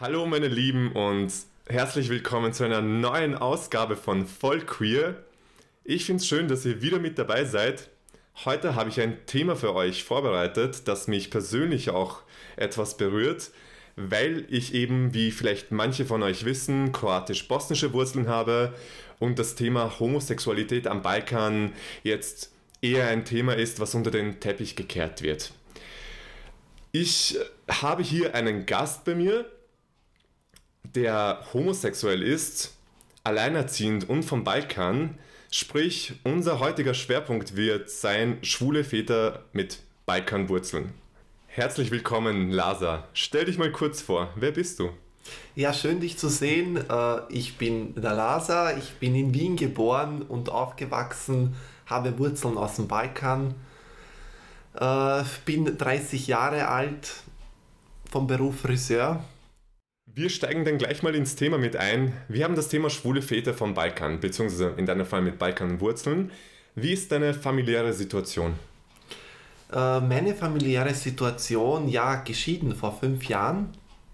Hallo meine Lieben und herzlich willkommen zu einer neuen Ausgabe von Voll Queer. Ich finde es schön, dass ihr wieder mit dabei seid. Heute habe ich ein Thema für euch vorbereitet, das mich persönlich auch etwas berührt, weil ich eben, wie vielleicht manche von euch wissen, kroatisch-bosnische Wurzeln habe und das Thema Homosexualität am Balkan jetzt eher ein Thema ist, was unter den Teppich gekehrt wird. Ich habe hier einen Gast bei mir, der homosexuell ist, alleinerziehend und vom Balkan. Sprich, unser heutiger Schwerpunkt wird sein schwule Väter mit Balkanwurzeln. Herzlich willkommen, Lasa. Stell dich mal kurz vor. Wer bist du? Ja, schön dich zu sehen. Äh, ich bin der Lasa. Ich bin in Wien geboren und aufgewachsen, habe Wurzeln aus dem Balkan. Äh, bin 30 Jahre alt, vom Beruf Friseur wir steigen dann gleich mal ins Thema mit ein. Wir haben das Thema schwule Väter vom Balkan, beziehungsweise in deinem Fall mit Balkanwurzeln. Wie ist deine familiäre Situation? Äh, meine familiäre Situation, ja, geschieden vor fünf Jahren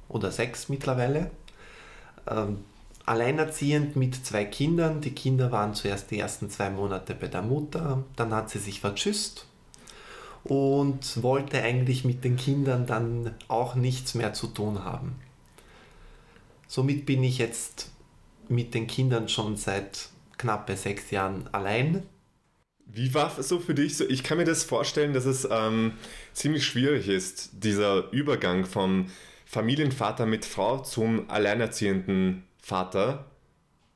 oder sechs mittlerweile. Ähm, alleinerziehend mit zwei Kindern. Die Kinder waren zuerst die ersten zwei Monate bei der Mutter, dann hat sie sich vertschüsst und wollte eigentlich mit den Kindern dann auch nichts mehr zu tun haben. Somit bin ich jetzt mit den Kindern schon seit knappe sechs Jahren allein. Wie war es so für dich? So, ich kann mir das vorstellen, dass es ähm, ziemlich schwierig ist, dieser Übergang vom Familienvater mit Frau zum alleinerziehenden Vater,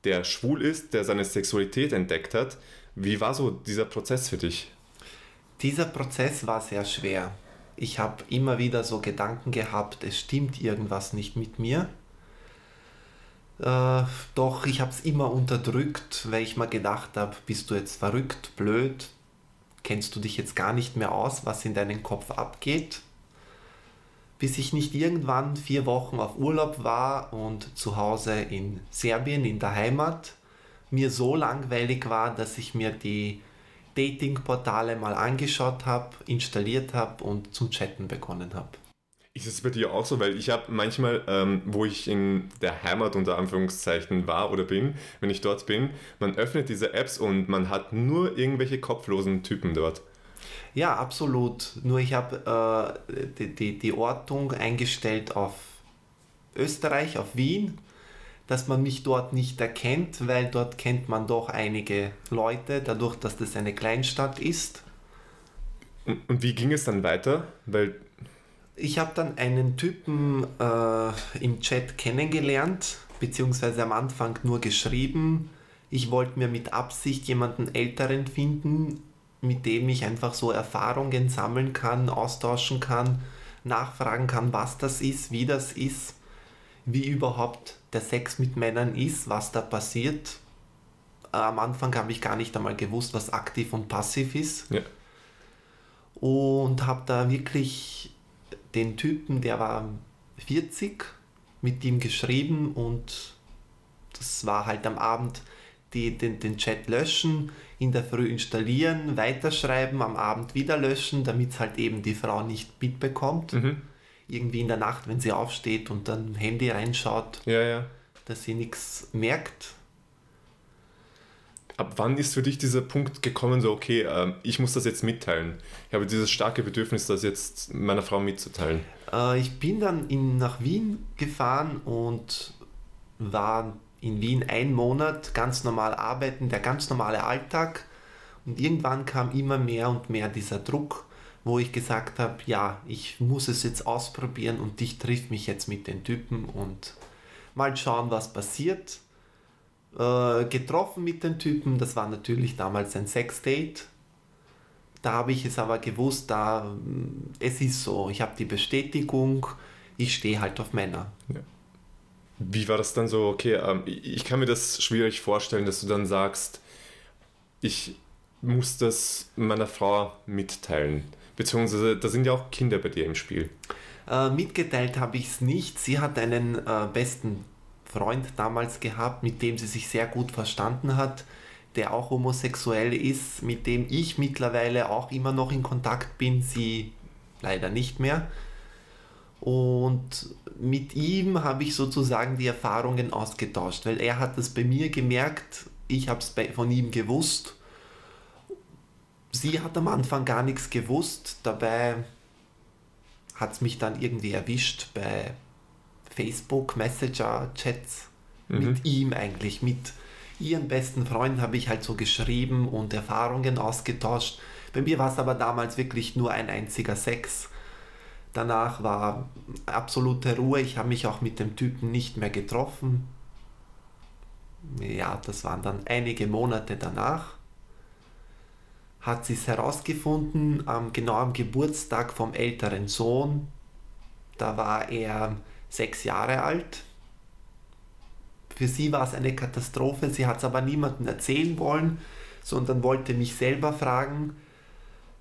der schwul ist, der seine Sexualität entdeckt hat. Wie war so dieser Prozess für dich? Dieser Prozess war sehr schwer. Ich habe immer wieder so Gedanken gehabt, es stimmt irgendwas nicht mit mir. Äh, doch ich habe es immer unterdrückt, weil ich mir gedacht habe, bist du jetzt verrückt, blöd, kennst du dich jetzt gar nicht mehr aus, was in deinem Kopf abgeht. Bis ich nicht irgendwann vier Wochen auf Urlaub war und zu Hause in Serbien, in der Heimat, mir so langweilig war, dass ich mir die Datingportale mal angeschaut habe, installiert habe und zum Chatten begonnen habe. Ist es bei dir auch so? Weil ich habe manchmal, ähm, wo ich in der Heimat unter Anführungszeichen war oder bin, wenn ich dort bin, man öffnet diese Apps und man hat nur irgendwelche kopflosen Typen dort. Ja, absolut. Nur ich habe äh, die, die, die Ortung eingestellt auf Österreich, auf Wien, dass man mich dort nicht erkennt, weil dort kennt man doch einige Leute, dadurch, dass das eine Kleinstadt ist. Und, und wie ging es dann weiter? Weil ich habe dann einen Typen äh, im Chat kennengelernt, beziehungsweise am Anfang nur geschrieben. Ich wollte mir mit Absicht jemanden Älteren finden, mit dem ich einfach so Erfahrungen sammeln kann, austauschen kann, nachfragen kann, was das ist, wie das ist, wie überhaupt der Sex mit Männern ist, was da passiert. Am Anfang habe ich gar nicht einmal gewusst, was aktiv und passiv ist. Ja. Und habe da wirklich den Typen, der war 40, mit ihm geschrieben und das war halt am Abend die, den, den Chat löschen, in der Früh installieren, weiterschreiben, am Abend wieder löschen, damit es halt eben die Frau nicht mitbekommt. Mhm. Irgendwie in der Nacht, wenn sie aufsteht und dann Handy reinschaut, ja, ja. dass sie nichts merkt ab wann ist für dich dieser Punkt gekommen, so, okay, äh, ich muss das jetzt mitteilen? Ich habe dieses starke Bedürfnis, das jetzt meiner Frau mitzuteilen. Äh, ich bin dann in, nach Wien gefahren und war in Wien einen Monat ganz normal arbeiten, der ganz normale Alltag. Und irgendwann kam immer mehr und mehr dieser Druck, wo ich gesagt habe, ja, ich muss es jetzt ausprobieren und dich trifft mich jetzt mit den Typen und mal schauen, was passiert äh, getroffen mit den Typen. Das war natürlich damals ein Sexdate. Da habe ich es aber gewusst, da mm, es ist so. Ich habe die Bestätigung, ich stehe halt auf Männer. Ja. Wie war das dann so? Okay, ähm, ich kann mir das schwierig vorstellen, dass du dann sagst, ich muss das meiner Frau mitteilen. Beziehungsweise da sind ja auch Kinder bei dir im Spiel. Äh, mitgeteilt habe ich es nicht. Sie hat einen äh, besten Freund damals gehabt, mit dem sie sich sehr gut verstanden hat, der auch homosexuell ist, mit dem ich mittlerweile auch immer noch in Kontakt bin, sie leider nicht mehr. Und mit ihm habe ich sozusagen die Erfahrungen ausgetauscht, weil er hat das bei mir gemerkt, ich habe es von ihm gewusst. Sie hat am Anfang gar nichts gewusst, dabei hat es mich dann irgendwie erwischt bei Facebook, Messenger, Chats mhm. mit ihm eigentlich, mit ihren besten Freunden habe ich halt so geschrieben und Erfahrungen ausgetauscht. Bei mir war es aber damals wirklich nur ein einziger Sex. Danach war absolute Ruhe. Ich habe mich auch mit dem Typen nicht mehr getroffen. Ja, das waren dann einige Monate danach. Hat sie es herausgefunden, genau am Geburtstag vom älteren Sohn. Da war er sechs Jahre alt für sie war es eine Katastrophe, sie hat es aber niemandem erzählen wollen, sondern wollte mich selber fragen.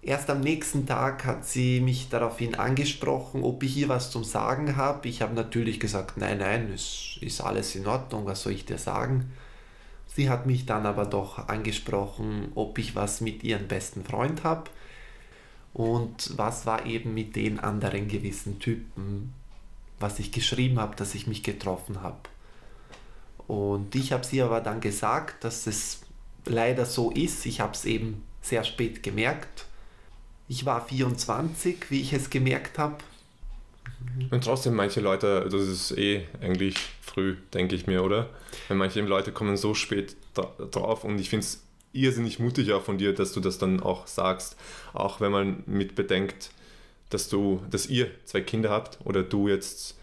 Erst am nächsten Tag hat sie mich daraufhin angesprochen, ob ich hier was zum Sagen habe. Ich habe natürlich gesagt, nein, nein, es ist alles in Ordnung, was soll ich dir sagen? Sie hat mich dann aber doch angesprochen, ob ich was mit ihrem besten Freund habe und was war eben mit den anderen gewissen Typen, was ich geschrieben habe, dass ich mich getroffen habe. Und ich habe sie aber dann gesagt, dass es leider so ist. Ich habe es eben sehr spät gemerkt. Ich war 24, wie ich es gemerkt habe. Und trotzdem, manche Leute, das ist eh eigentlich früh, denke ich mir, oder? Wenn manche Leute kommen so spät drauf und ich finde es irrsinnig mutig auch von dir, dass du das dann auch sagst, auch wenn man mit bedenkt, dass du, dass ihr zwei Kinder habt oder du jetzt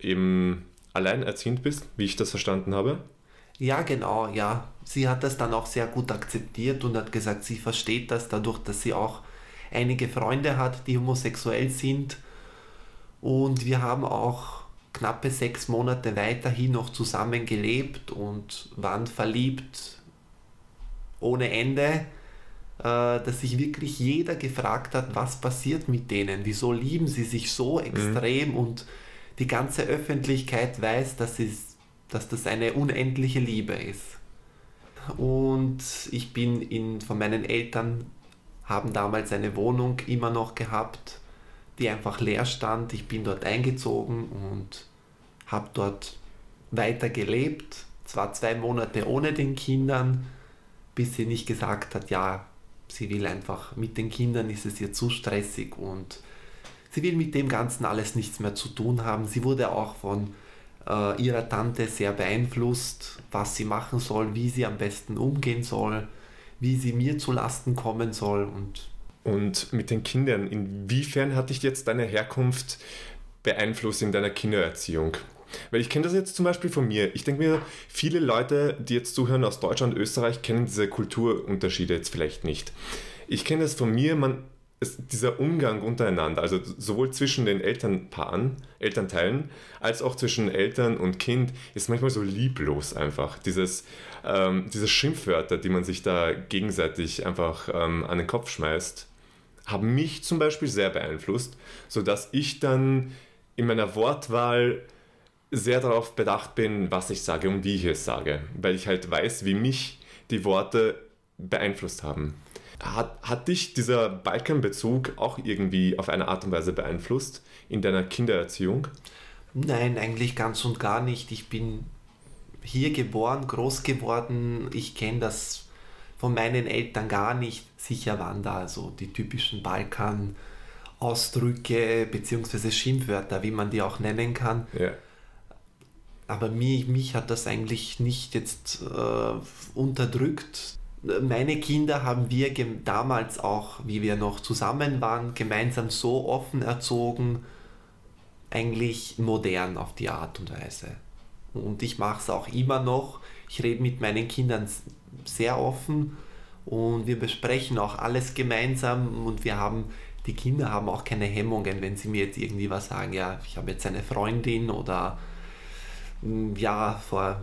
eben alleinerziehend bist, wie ich das verstanden habe. Ja, genau, ja. Sie hat das dann auch sehr gut akzeptiert und hat gesagt, sie versteht das dadurch, dass sie auch einige Freunde hat, die homosexuell sind. Und wir haben auch knappe sechs Monate weiterhin noch zusammen gelebt und waren verliebt ohne Ende, dass sich wirklich jeder gefragt hat, was passiert mit denen, wieso lieben sie sich so mhm. extrem mhm. und die ganze Öffentlichkeit weiß, dass, es, dass das eine unendliche Liebe ist. Und ich bin in, von meinen Eltern, haben damals eine Wohnung immer noch gehabt, die einfach leer stand. Ich bin dort eingezogen und habe dort weiter gelebt. Zwar zwei Monate ohne den Kindern, bis sie nicht gesagt hat, ja, sie will einfach mit den Kindern, ist es ihr zu stressig und Sie will mit dem Ganzen alles nichts mehr zu tun haben. Sie wurde auch von äh, ihrer Tante sehr beeinflusst, was sie machen soll, wie sie am besten umgehen soll, wie sie mir zu Lasten kommen soll und und mit den Kindern, inwiefern hat dich jetzt deine Herkunft beeinflusst in deiner Kindererziehung? Weil ich kenne das jetzt zum Beispiel von mir. Ich denke mir, viele Leute, die jetzt zuhören aus Deutschland Österreich, kennen diese Kulturunterschiede jetzt vielleicht nicht. Ich kenne das von mir, man ist dieser Umgang untereinander, also sowohl zwischen den Elternpaaren, Elternteilen, als auch zwischen Eltern und Kind, ist manchmal so lieblos einfach. Dieses, ähm, diese Schimpfwörter, die man sich da gegenseitig einfach ähm, an den Kopf schmeißt, haben mich zum Beispiel sehr beeinflusst, sodass ich dann in meiner Wortwahl sehr darauf bedacht bin, was ich sage und wie ich es sage, weil ich halt weiß, wie mich die Worte beeinflusst haben. Hat, hat dich dieser Balkanbezug auch irgendwie auf eine Art und Weise beeinflusst in deiner Kindererziehung? Nein, eigentlich ganz und gar nicht. Ich bin hier geboren, groß geworden. Ich kenne das von meinen Eltern gar nicht. Sicher waren da also die typischen Balkan-Ausdrücke bzw. Schimpfwörter, wie man die auch nennen kann. Ja. Aber mich, mich hat das eigentlich nicht jetzt äh, unterdrückt meine Kinder haben wir damals auch, wie wir noch zusammen waren, gemeinsam so offen erzogen, eigentlich modern auf die Art und Weise. Und ich mache es auch immer noch. Ich rede mit meinen Kindern sehr offen und wir besprechen auch alles gemeinsam und wir haben, die Kinder haben auch keine Hemmungen, wenn sie mir jetzt irgendwie was sagen, ja, ich habe jetzt eine Freundin oder ja, vor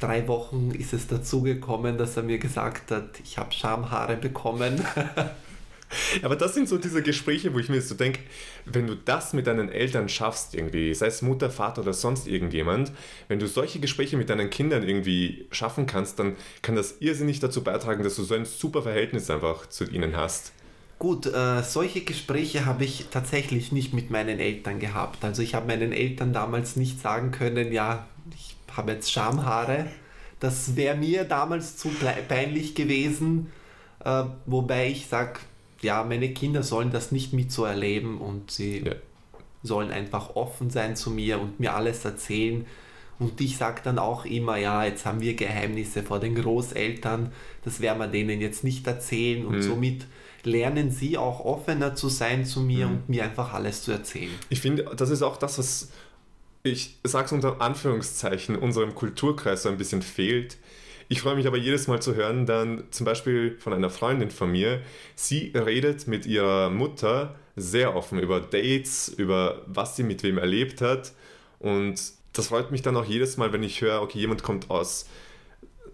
drei Wochen ist es dazu gekommen, dass er mir gesagt hat, ich habe Schamhaare bekommen. Aber das sind so diese Gespräche, wo ich mir so denke, wenn du das mit deinen Eltern schaffst, irgendwie, sei es Mutter, Vater oder sonst irgendjemand, wenn du solche Gespräche mit deinen Kindern irgendwie schaffen kannst, dann kann das irrsinnig dazu beitragen, dass du so ein super Verhältnis einfach zu ihnen hast. Gut, äh, solche Gespräche habe ich tatsächlich nicht mit meinen Eltern gehabt. Also ich habe meinen Eltern damals nicht sagen können, ja, ich habe jetzt Schamhaare. Das wäre mir damals zu peinlich gewesen. Äh, wobei ich sage, ja, meine Kinder sollen das nicht mit so erleben und sie ja. sollen einfach offen sein zu mir und mir alles erzählen. Und ich sage dann auch immer, ja, jetzt haben wir Geheimnisse vor den Großeltern, das werden wir denen jetzt nicht erzählen und mhm. somit lernen sie auch offener zu sein zu mir mhm. und mir einfach alles zu erzählen. Ich finde, das ist auch das, was ich sage es unter Anführungszeichen, unserem Kulturkreis so ein bisschen fehlt. Ich freue mich aber jedes Mal zu hören, dann zum Beispiel von einer Freundin von mir, sie redet mit ihrer Mutter sehr offen über Dates, über was sie mit wem erlebt hat. Und das freut mich dann auch jedes Mal, wenn ich höre, okay, jemand kommt aus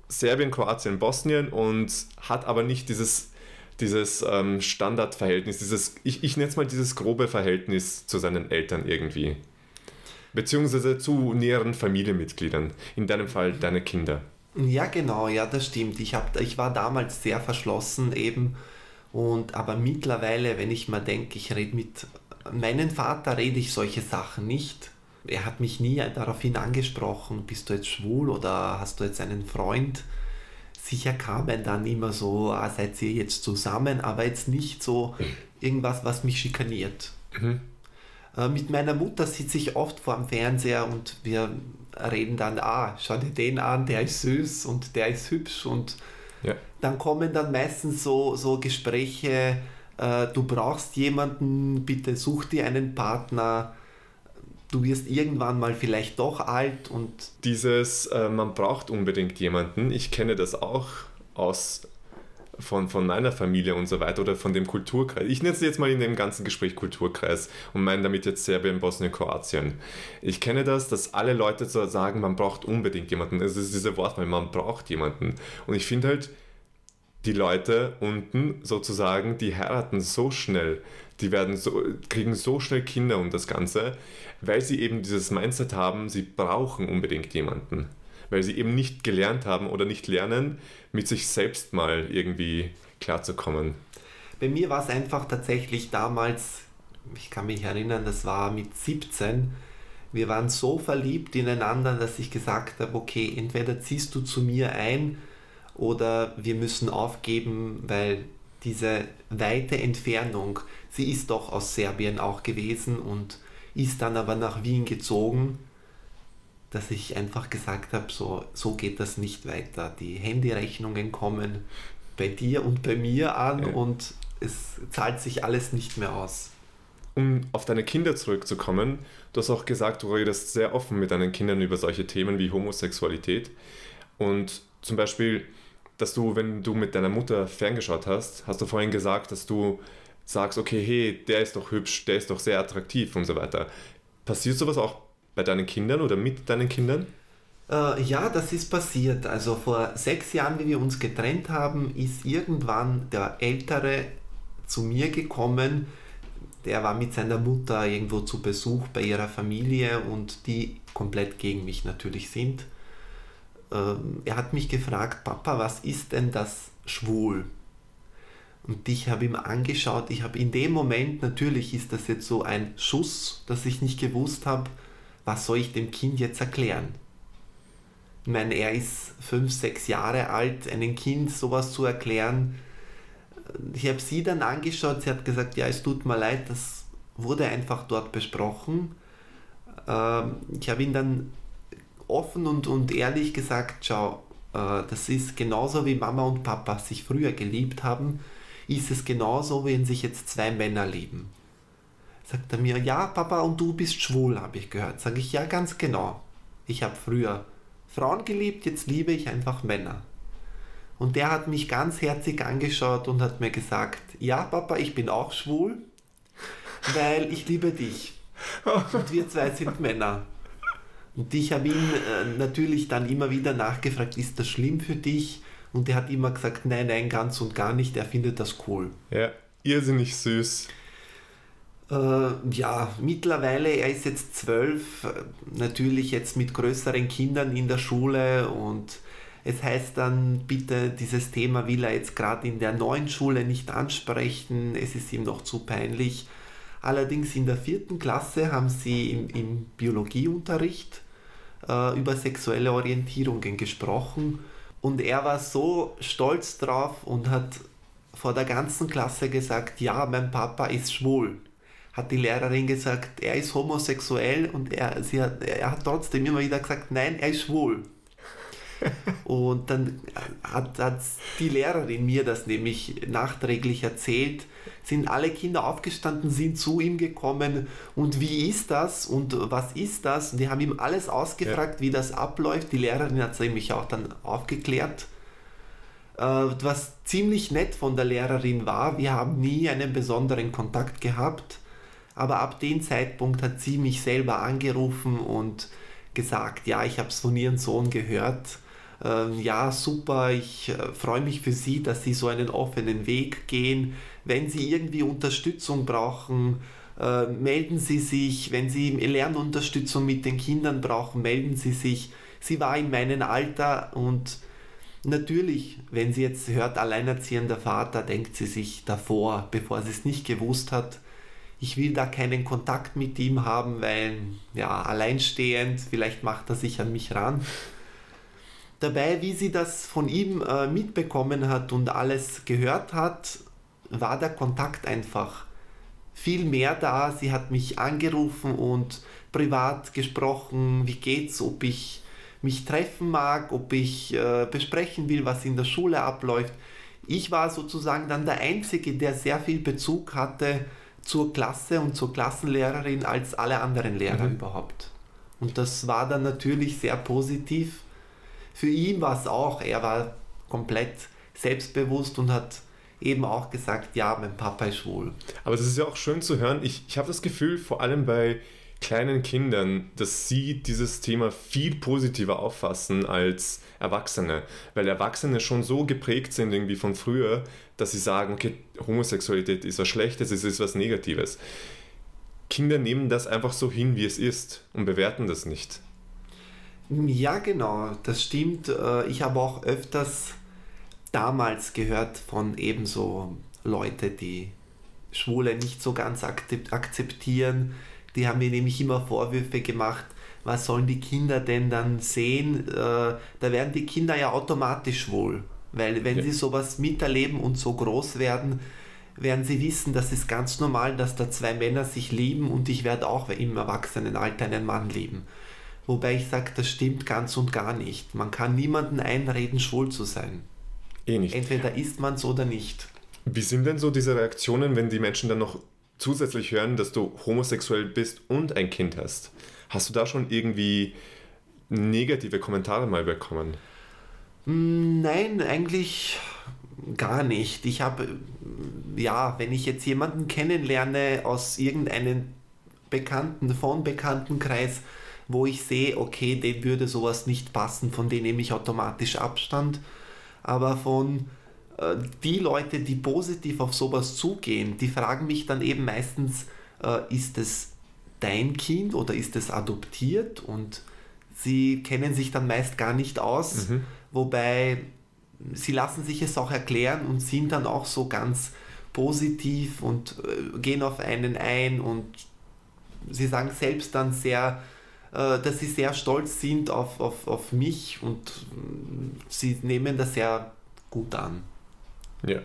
Serbien, Kroatien, Bosnien und hat aber nicht dieses dieses ähm, Standardverhältnis, dieses, ich, ich nenne es mal dieses grobe Verhältnis zu seinen Eltern irgendwie. Beziehungsweise zu näheren Familienmitgliedern, in deinem Fall deine Kinder. Ja, genau, ja, das stimmt. Ich, hab, ich war damals sehr verschlossen eben. Und aber mittlerweile, wenn ich mal denke, ich rede mit meinem Vater, rede ich solche Sachen nicht. Er hat mich nie daraufhin angesprochen, bist du jetzt schwul oder hast du jetzt einen Freund? sicher kamen dann immer so, ah, seid ihr jetzt zusammen, aber jetzt nicht so irgendwas, was mich schikaniert. Mhm. Äh, mit meiner Mutter sitze ich oft vor dem Fernseher und wir reden dann, ah, schau dir den an, der ist süß und der ist hübsch und ja. dann kommen dann meistens so, so Gespräche, äh, du brauchst jemanden, bitte such dir einen Partner, du wirst irgendwann mal vielleicht doch alt und. Dieses, äh, man braucht unbedingt jemanden, ich kenne das auch aus von, von meiner Familie und so weiter oder von dem Kulturkreis. Ich nenne es jetzt mal in dem ganzen Gespräch Kulturkreis und meine damit jetzt Serbien, Bosnien, Kroatien. Ich kenne das, dass alle Leute so sagen, man braucht unbedingt jemanden. Es ist diese Wortwahl, man braucht jemanden. Und ich finde halt, die Leute unten sozusagen, die heiraten so schnell, die werden so, kriegen so schnell Kinder und das Ganze, weil sie eben dieses Mindset haben, sie brauchen unbedingt jemanden. Weil sie eben nicht gelernt haben oder nicht lernen, mit sich selbst mal irgendwie klarzukommen. Bei mir war es einfach tatsächlich damals, ich kann mich erinnern, das war mit 17, wir waren so verliebt ineinander, dass ich gesagt habe, okay, entweder ziehst du zu mir ein oder wir müssen aufgeben, weil diese weite Entfernung, sie ist doch aus Serbien auch gewesen und ist dann aber nach Wien gezogen, dass ich einfach gesagt habe, so, so geht das nicht weiter. Die Handyrechnungen kommen bei dir und bei mir an ja. und es zahlt sich alles nicht mehr aus. Um auf deine Kinder zurückzukommen, du hast auch gesagt, du redest sehr offen mit deinen Kindern über solche Themen wie Homosexualität. Und zum Beispiel, dass du, wenn du mit deiner Mutter ferngeschaut hast, hast du vorhin gesagt, dass du sagst, okay, hey, der ist doch hübsch, der ist doch sehr attraktiv und so weiter. Passiert sowas auch bei deinen Kindern oder mit deinen Kindern? Äh, ja, das ist passiert. Also vor sechs Jahren, wie wir uns getrennt haben, ist irgendwann der Ältere zu mir gekommen. Der war mit seiner Mutter irgendwo zu Besuch bei ihrer Familie und die komplett gegen mich natürlich sind. Ähm, er hat mich gefragt, Papa, was ist denn das schwul? Und ich habe ihm angeschaut, ich habe in dem Moment, natürlich ist das jetzt so ein Schuss, dass ich nicht gewusst habe, was soll ich dem Kind jetzt erklären. Ich meine, er ist fünf, sechs Jahre alt, einem Kind sowas zu erklären. Ich habe sie dann angeschaut, sie hat gesagt, ja, es tut mir leid, das wurde einfach dort besprochen. Ähm, ich habe ihn dann offen und, und ehrlich gesagt, schau, äh, das ist genauso wie Mama und Papa sich früher geliebt haben ist es genauso, wenn sich jetzt zwei Männer lieben. Sagt er mir, ja, Papa, und du bist schwul, habe ich gehört. Sage ich, ja, ganz genau. Ich habe früher Frauen geliebt, jetzt liebe ich einfach Männer. Und der hat mich ganz herzig angeschaut und hat mir gesagt, ja, Papa, ich bin auch schwul, weil ich liebe dich. Und wir zwei sind Männer. Und ich habe ihn äh, natürlich dann immer wieder nachgefragt, ist das schlimm für dich? Und der hat immer gesagt, nein, nein, ganz und gar nicht, er findet das cool. Ja, irrsinnig süß. Äh, ja, mittlerweile, er ist jetzt zwölf, natürlich jetzt mit größeren Kindern in der Schule und Es heißt dann, bitte, dieses Thema will er jetzt gerade in der neuen Schule nicht ansprechen, es ist ihm noch zu peinlich. Allerdings in der vierten Klasse haben sie im, im Biologieunterricht äh, über sexuelle Orientierungen gesprochen und er war so stolz drauf und hat vor der ganzen Klasse gesagt, ja, mein Papa ist schwul. Hat die Lehrerin gesagt, er ist homosexuell und er, sie hat, er hat trotzdem immer wieder gesagt, nein, er ist schwul. und dann hat, hat die Lehrerin mir das nämlich nachträglich erzählt, sind alle Kinder aufgestanden, sind zu ihm gekommen und wie ist das und was ist das? Und die haben ihm alles ausgefragt, ja. wie das abläuft. Die Lehrerin hat es nämlich auch dann aufgeklärt. Äh, was ziemlich nett von der Lehrerin war, wir haben nie einen besonderen Kontakt gehabt, aber ab dem Zeitpunkt hat sie mich selber angerufen und gesagt, ja, ich habe es von ihrem Sohn gehört. Ähm, ja, super, ich äh, freue mich für Sie, dass Sie so einen offenen Weg gehen. Wenn Sie irgendwie Unterstützung brauchen, äh, melden Sie sich. Wenn Sie Lernunterstützung mit den Kindern brauchen, melden Sie sich. Sie war in meinem Alter und natürlich, wenn sie jetzt hört, alleinerziehender Vater, denkt sie sich davor, bevor sie es nicht gewusst hat, ich will da keinen Kontakt mit ihm haben, weil ja, alleinstehend, vielleicht macht er sich an mich ran. Dabei, wie sie das von ihm äh, mitbekommen hat und alles gehört hat, war der Kontakt einfach viel mehr da. Sie hat mich angerufen und privat gesprochen, wie geht's, ob ich mich treffen mag, ob ich äh, besprechen will, was in der Schule abläuft. Ich war sozusagen dann der Einzige, der sehr viel Bezug hatte zur Klasse und zur Klassenlehrerin als alle anderen Lehrer mhm. überhaupt. Und das war dann natürlich sehr positiv. Für ihn war es auch, er war komplett selbstbewusst und hat eben auch gesagt, ja, mein Papa ist schwul. Aber es ist ja auch schön zu hören. Ich, ich habe das Gefühl, vor allem bei kleinen Kindern, dass sie dieses Thema viel positiver auffassen als Erwachsene. Weil Erwachsene schon so geprägt sind irgendwie von früher, dass sie sagen, okay, Homosexualität ist was Schlechtes, es ist was Negatives. Kinder nehmen das einfach so hin, wie es ist und bewerten das nicht. Ja, genau, das stimmt. Äh, ich habe auch öfters damals gehört von ebenso Leute, die Schwule nicht so ganz akzeptieren, die haben mir nämlich immer Vorwürfe gemacht, was sollen die Kinder denn dann sehen? Äh, da werden die Kinder ja automatisch wohl. Weil wenn ja. sie sowas miterleben und so groß werden, werden sie wissen, das ist ganz normal, dass da zwei Männer sich lieben und ich werde auch im Erwachsenenalter einen Mann lieben. Wobei ich sage, das stimmt ganz und gar nicht. Man kann niemanden einreden, schwul zu sein. Eh nicht. Entweder ist man es oder nicht. Wie sind denn so diese Reaktionen, wenn die Menschen dann noch zusätzlich hören, dass du homosexuell bist und ein Kind hast. Hast du da schon irgendwie negative Kommentare mal bekommen? Mm, nein, eigentlich gar nicht. Ich habe, ja, wenn ich jetzt jemanden kennenlerne aus irgendeinem bekannten, von bekannten Kreis, wo ich sehe, okay, dem würde sowas nicht passen, von dem nehme ich automatisch Abstand. Aber von äh, die Leute, die positiv auf sowas zugehen, die fragen mich dann eben meistens, äh, ist es dein Kind oder ist es adoptiert? Und sie kennen sich dann meist gar nicht aus, mhm. wobei sie lassen sich es auch erklären und sind dann auch so ganz positiv und äh, gehen auf einen ein und sie sagen selbst dann sehr, dass sie sehr stolz sind auf, auf, auf mich und äh, sie nehmen das sehr gut an. Ja.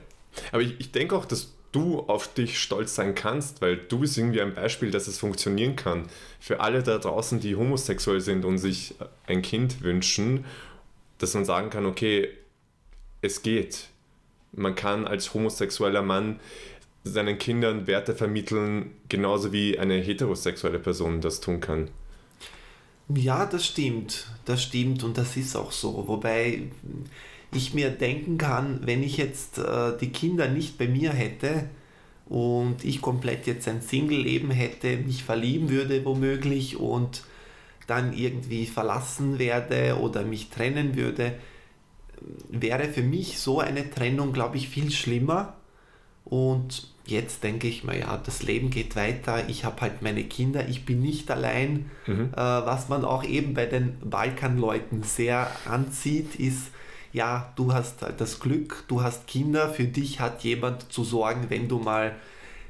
Aber ich, ich denke auch, dass du auf dich stolz sein kannst, weil du bist irgendwie ein Beispiel, dass es funktionieren kann. Für alle da draußen, die homosexuell sind und sich ein Kind wünschen, dass man sagen kann, okay, es geht. Man kann als homosexueller Mann seinen Kindern Werte vermitteln, genauso wie eine heterosexuelle Person das tun kann. Ja, das stimmt. Das stimmt und das ist auch so. Wobei ich mir denken kann, wenn ich jetzt äh, die Kinder nicht bei mir hätte und ich komplett jetzt ein Single-Leben hätte, mich verlieben würde womöglich und dann irgendwie verlassen werde oder mich trennen würde, wäre für mich so eine Trennung, glaube ich, viel schlimmer. Und jetzt denke ich mir, ja, das Leben geht weiter, ich habe halt meine Kinder, ich bin nicht allein. Mhm. Äh, was man auch eben bei den Balkanleuten sehr anzieht, ist, ja, du hast halt das Glück, du hast Kinder, für dich hat jemand zu sorgen, wenn du mal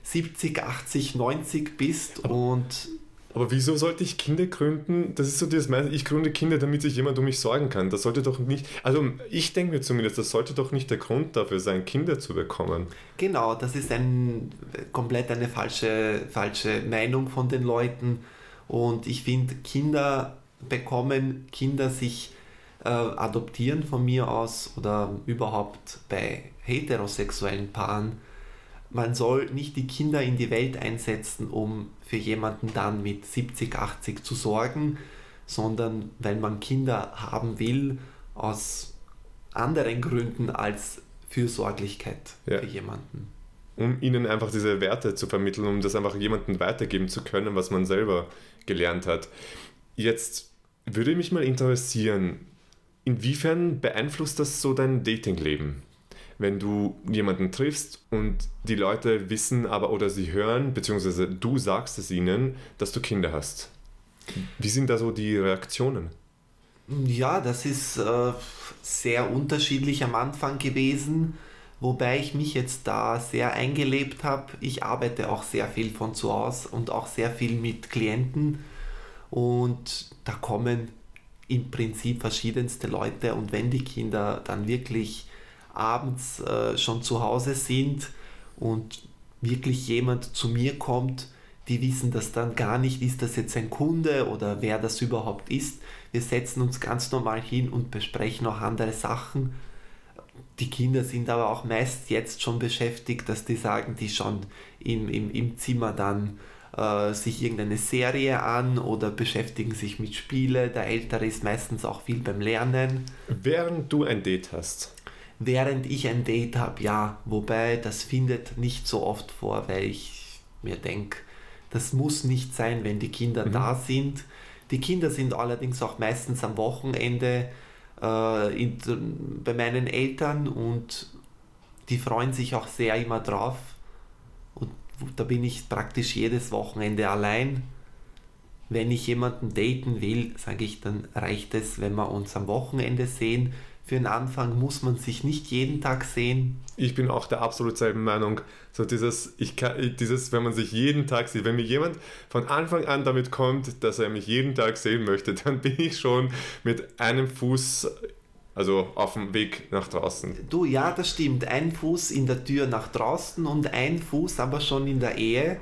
70, 80, 90 bist aber, und aber wieso sollte ich Kinder gründen? Das ist so das meiste. Ich gründe Kinder, damit sich jemand um mich sorgen kann. Das sollte doch nicht. Also ich denke mir zumindest, das sollte doch nicht der Grund dafür sein, Kinder zu bekommen. Genau, das ist ein komplett eine falsche, falsche Meinung von den Leuten. Und ich finde, Kinder bekommen, Kinder sich äh, adoptieren von mir aus oder überhaupt bei heterosexuellen Paaren man soll nicht die Kinder in die Welt einsetzen, um für jemanden dann mit 70, 80 zu sorgen, sondern weil man Kinder haben will aus anderen Gründen als Fürsorglichkeit ja. für jemanden. Um ihnen einfach diese Werte zu vermitteln, um das einfach jemandem weitergeben zu können, was man selber gelernt hat. Jetzt würde mich mal interessieren, inwiefern beeinflusst das so dein Datingleben? Wenn du jemanden triffst und die Leute wissen aber oder sie hören, beziehungsweise du sagst es ihnen, dass du Kinder hast. Wie sind da so die Reaktionen? Ja, das ist äh, sehr unterschiedlich am Anfang gewesen, wobei ich mich jetzt da sehr eingelebt habe. Ich arbeite auch sehr viel von zu Hause und auch sehr viel mit Klienten und da kommen im Prinzip verschiedenste Leute und wenn die Kinder dann wirklich abends äh, schon zu Hause sind und wirklich jemand zu mir kommt, die wissen das dann gar nicht, ist das jetzt ein Kunde oder wer das überhaupt ist. Wir setzen uns ganz normal hin und besprechen auch andere Sachen. Die Kinder sind aber auch meist jetzt schon beschäftigt, dass die sagen, die schauen im, im, im Zimmer dann äh, sich irgendeine Serie an oder beschäftigen sich mit Spiele. Der Ältere ist meistens auch viel beim Lernen. Während du ein Date hast, während ich ein Date habe, ja. Wobei das findet nicht so oft vor, weil ich mir denke, das muss nicht sein, wenn die Kinder mhm. da sind. Die Kinder sind allerdings auch meistens am Wochenende äh, in, bei meinen Eltern und die freuen sich auch sehr immer drauf. Und da bin ich praktisch jedes Wochenende allein. Wenn ich jemanden daten will, sage ich, dann reicht es, wenn wir uns am Wochenende sehen für den Anfang muss man sich nicht jeden Tag sehen. Ich bin auch der absolut selben Meinung. So dieses, ich kann, dieses, wenn man sich jeden Tag sieht, wenn mir jemand von Anfang an damit kommt, dass er mich jeden Tag sehen möchte, dann bin ich schon mit einem Fuß also auf dem Weg nach draußen. Du, ja, das stimmt. Ein Fuß in der Tür nach draußen und ein Fuß aber schon in der Ehe.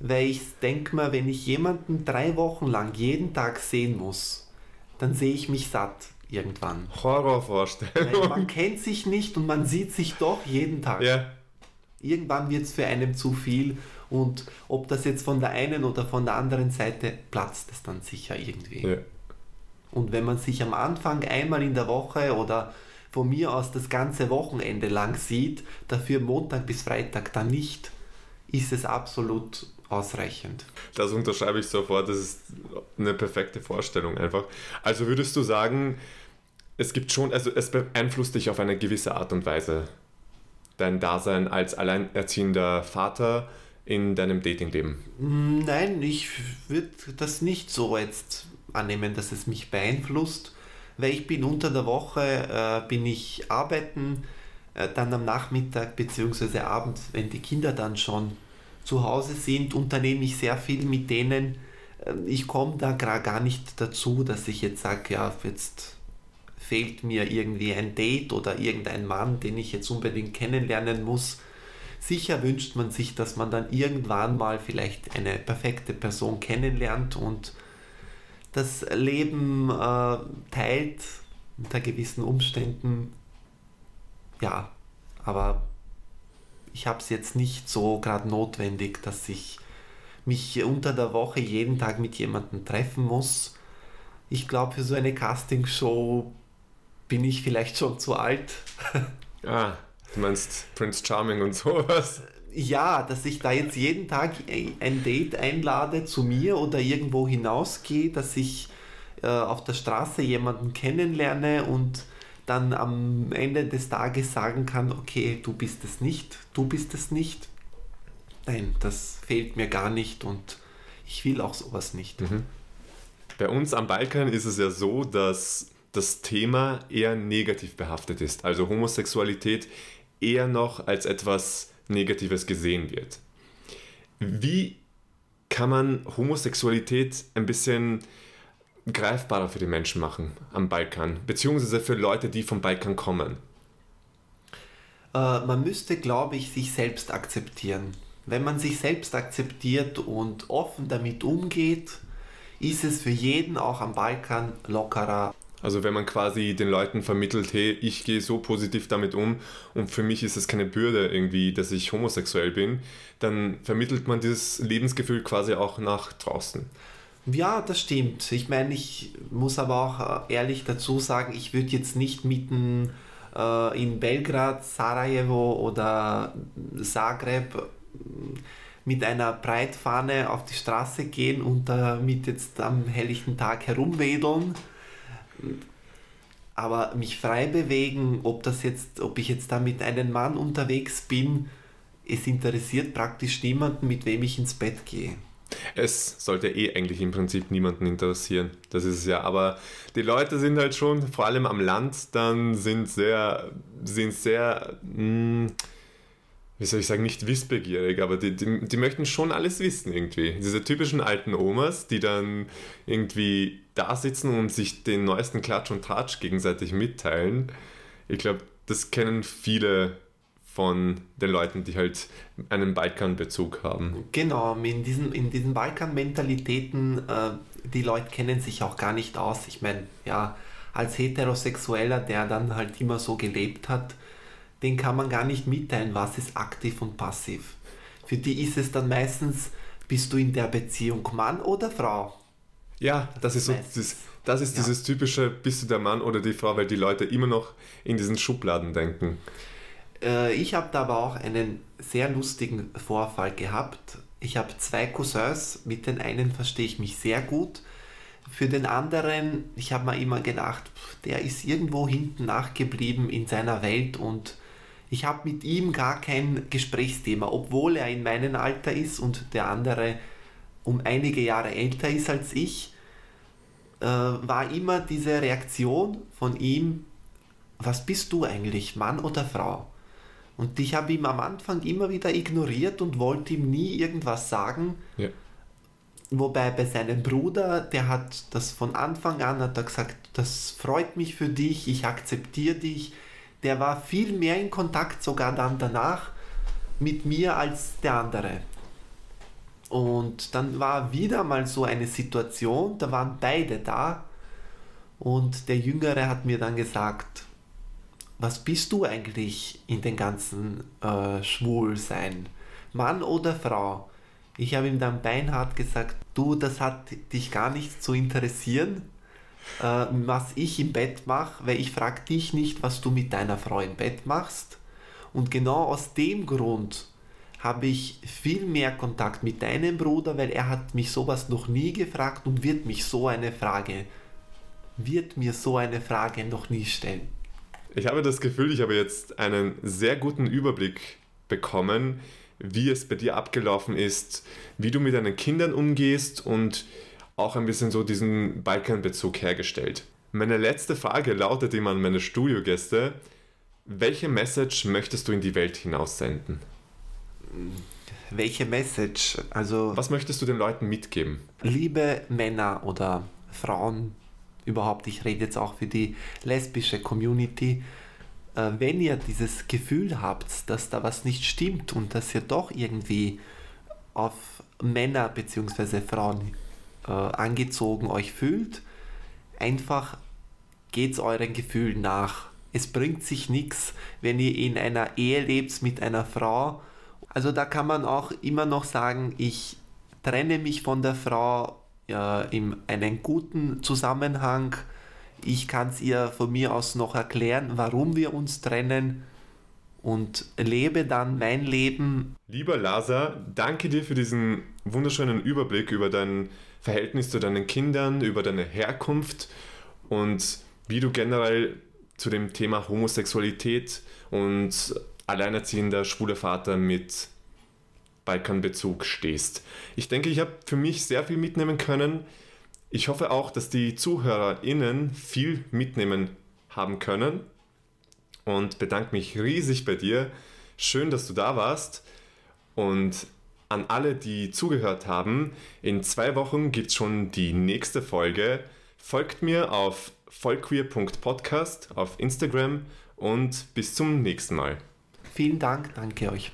Weil ich denke mir, wenn ich jemanden drei Wochen lang jeden Tag sehen muss, dann sehe ich mich satt irgendwann. Horrorvorstellung. man kennt sich nicht und man sieht sich doch jeden Tag. Ja. Irgendwann wird es für einen zu viel und ob das jetzt von der einen oder von der anderen Seite platzt es dann sicher irgendwie. Ja. Und wenn man sich am Anfang einmal in der Woche oder von mir aus das ganze Wochenende lang sieht, dafür Montag bis Freitag dann nicht, ist es absolut ausreichend. Das unterschreibe ich sofort, das ist eine perfekte Vorstellung einfach. Also würdest du sagen, es gibt schon, also es beeinflusst dich auf eine gewisse Art und Weise, dein Dasein als alleinerziehender Vater in deinem Datingleben? Nein, ich würde das nicht so jetzt annehmen, dass es mich beeinflusst, weil ich bin unter der Woche, äh, bin ich arbeiten, äh, dann am Nachmittag bzw. abends, wenn die Kinder dann schon zu Hause sind, unternehme ich sehr viel mit denen. Äh, ich komme da gar nicht dazu, dass ich jetzt sage, ja, jetzt fehlt mir irgendwie ein Date oder irgendein Mann, den ich jetzt unbedingt kennenlernen muss. Sicher wünscht man sich, dass man dann irgendwann mal vielleicht eine perfekte Person kennenlernt und das Leben äh, teilt unter gewissen Umständen. Ja, aber ich habe es jetzt nicht so gerade notwendig, dass ich mich unter der Woche jeden Tag mit jemandem treffen muss. Ich glaube, für so eine Castingshow bin ich vielleicht schon zu alt. ah, du meinst Prince Charming und sowas? Ja, dass ich da jetzt jeden Tag ein Date einlade zu mir oder irgendwo hinausgehe, dass ich äh, auf der Straße jemanden kennenlerne und dann am Ende des Tages sagen kann, okay, du bist es nicht, du bist es nicht. Nein, das fehlt mir gar nicht und ich will auch sowas nicht. Mhm. Bei uns am Balkan ist es ja so, dass das Thema eher negativ behaftet ist. Also Homosexualität eher noch als etwas Negatives gesehen wird. Wie kann man Homosexualität ein bisschen greifbarer für die Menschen machen am Balkan, beziehungsweise für Leute, die vom Balkan kommen? Äh, man müsste, glaube ich, sich selbst akzeptieren. Wenn man sich selbst akzeptiert und offen damit umgeht, ist es für jeden auch am Balkan lockerer. Also wenn man quasi den Leuten vermittelt, hey, ich gehe so positiv damit um und für mich ist es keine Bürde irgendwie, dass ich homosexuell bin, dann vermittelt man dieses Lebensgefühl quasi auch nach draußen. Ja, das stimmt. Ich meine, ich muss aber auch äh, ehrlich dazu sagen, ich würde jetzt nicht mitten äh, in Belgrad, Sarajevo oder Zagreb mit einer Breitfahne auf die Straße gehen und damit jetzt am helllichten Tag herumwedeln. Aber mich frei bewegen, ob das jetzt, ob ich jetzt da mit einem Mann unterwegs bin, es interessiert praktisch niemanden, mit wem ich ins Bett gehe. Es sollte eh eigentlich im Prinzip niemanden interessieren. Das ist es ja. Aber die Leute sind halt schon, vor allem am Land, dann sind sehr, sind sehr, mh, hm, wie soll ich sagen, nicht wissbegierig, aber die, die, die möchten schon alles wissen irgendwie. Diese typischen alten Omas, die dann irgendwie da sitzen und sich den neuesten Klatsch und Tratsch gegenseitig mitteilen. Ich glaube, das kennen viele von den Leuten, die halt einen Balkan-Bezug haben. Genau, in diesen, in diesen Balkan-Mentalitäten, äh, die Leute kennen sich auch gar nicht aus. Ich meine, ja, als Heterosexueller, der dann halt immer so gelebt hat, den kann man gar nicht mitteilen, was ist aktiv und passiv. Für die ist es dann meistens, bist du in der Beziehung Mann oder Frau? Ja, das ist so, das, das ist ja. dieses typische, bist du der Mann oder die Frau, weil die Leute immer noch in diesen Schubladen denken. Äh, ich habe da aber auch einen sehr lustigen Vorfall gehabt. Ich habe zwei Cousins, mit den einen verstehe ich mich sehr gut. Für den anderen, ich habe mir immer gedacht, der ist irgendwo hinten nachgeblieben in seiner Welt und ich habe mit ihm gar kein Gesprächsthema, obwohl er in meinem Alter ist und der andere um einige Jahre älter ist als ich, äh, war immer diese Reaktion von ihm, was bist du eigentlich, Mann oder Frau? Und ich habe ihn am Anfang immer wieder ignoriert und wollte ihm nie irgendwas sagen. Ja. Wobei bei seinem Bruder, der hat das von Anfang an, hat er gesagt, das freut mich für dich, ich akzeptiere dich. Der war viel mehr in Kontakt sogar dann danach mit mir als der andere. Und dann war wieder mal so eine Situation, da waren beide da und der Jüngere hat mir dann gesagt, was bist du eigentlich in den ganzen äh, Schwulsein? Mann oder Frau? Ich habe ihm dann beinhart gesagt, du, das hat dich gar nicht zu interessieren, äh, was ich im Bett mache, weil ich frage dich nicht, was du mit deiner Frau im Bett machst. Und genau aus dem Grund habe ich viel mehr Kontakt mit deinem Bruder, weil er hat mich sowas noch nie gefragt und wird mich so eine Frage, wird mir so eine Frage noch nie stellen. Ich habe das Gefühl, ich habe jetzt einen sehr guten Überblick bekommen, wie es bei dir abgelaufen ist, wie du mit deinen Kindern umgehst und auch ein bisschen so diesen Balkan-Bezug hergestellt. Meine letzte Frage lautet immer an meine Studiogäste, welche Message möchtest du in die Welt hinaussenden? Welche Message? Also was möchtest du den Leuten mitgeben? Liebe Männer oder Frauen, überhaupt, ich rede jetzt auch für die lesbische Community, äh, wenn ihr dieses Gefühl habt, dass da was nicht stimmt und dass ihr doch irgendwie auf Männer bzw. Frauen äh, angezogen euch fühlt, einfach geht es euren Gefühlen nach. Es bringt sich nichts, wenn ihr in einer Ehe lebt mit einer Frau. Also da kann man auch immer noch sagen, ich trenne mich von der Frau äh, in einem guten Zusammenhang. Ich kann es ihr von mir aus noch erklären, warum wir uns trennen und lebe dann mein Leben. Lieber Lasa, danke dir für diesen wunderschönen Überblick über dein Verhältnis zu deinen Kindern, über deine Herkunft und wie du generell zu dem Thema Homosexualität und alleinerziehender schwuler Vater mit Balkanbezug stehst. Ich denke, ich habe für mich sehr viel mitnehmen können. Ich hoffe auch, dass die ZuhörerInnen viel mitnehmen haben können und bedanke mich riesig bei dir. Schön, dass du da warst. Und an alle, die zugehört haben, in zwei Wochen gibt es schon die nächste Folge. Folgt mir auf vollqueer.podcast auf Instagram und bis zum nächsten Mal. Vielen Dank, danke euch.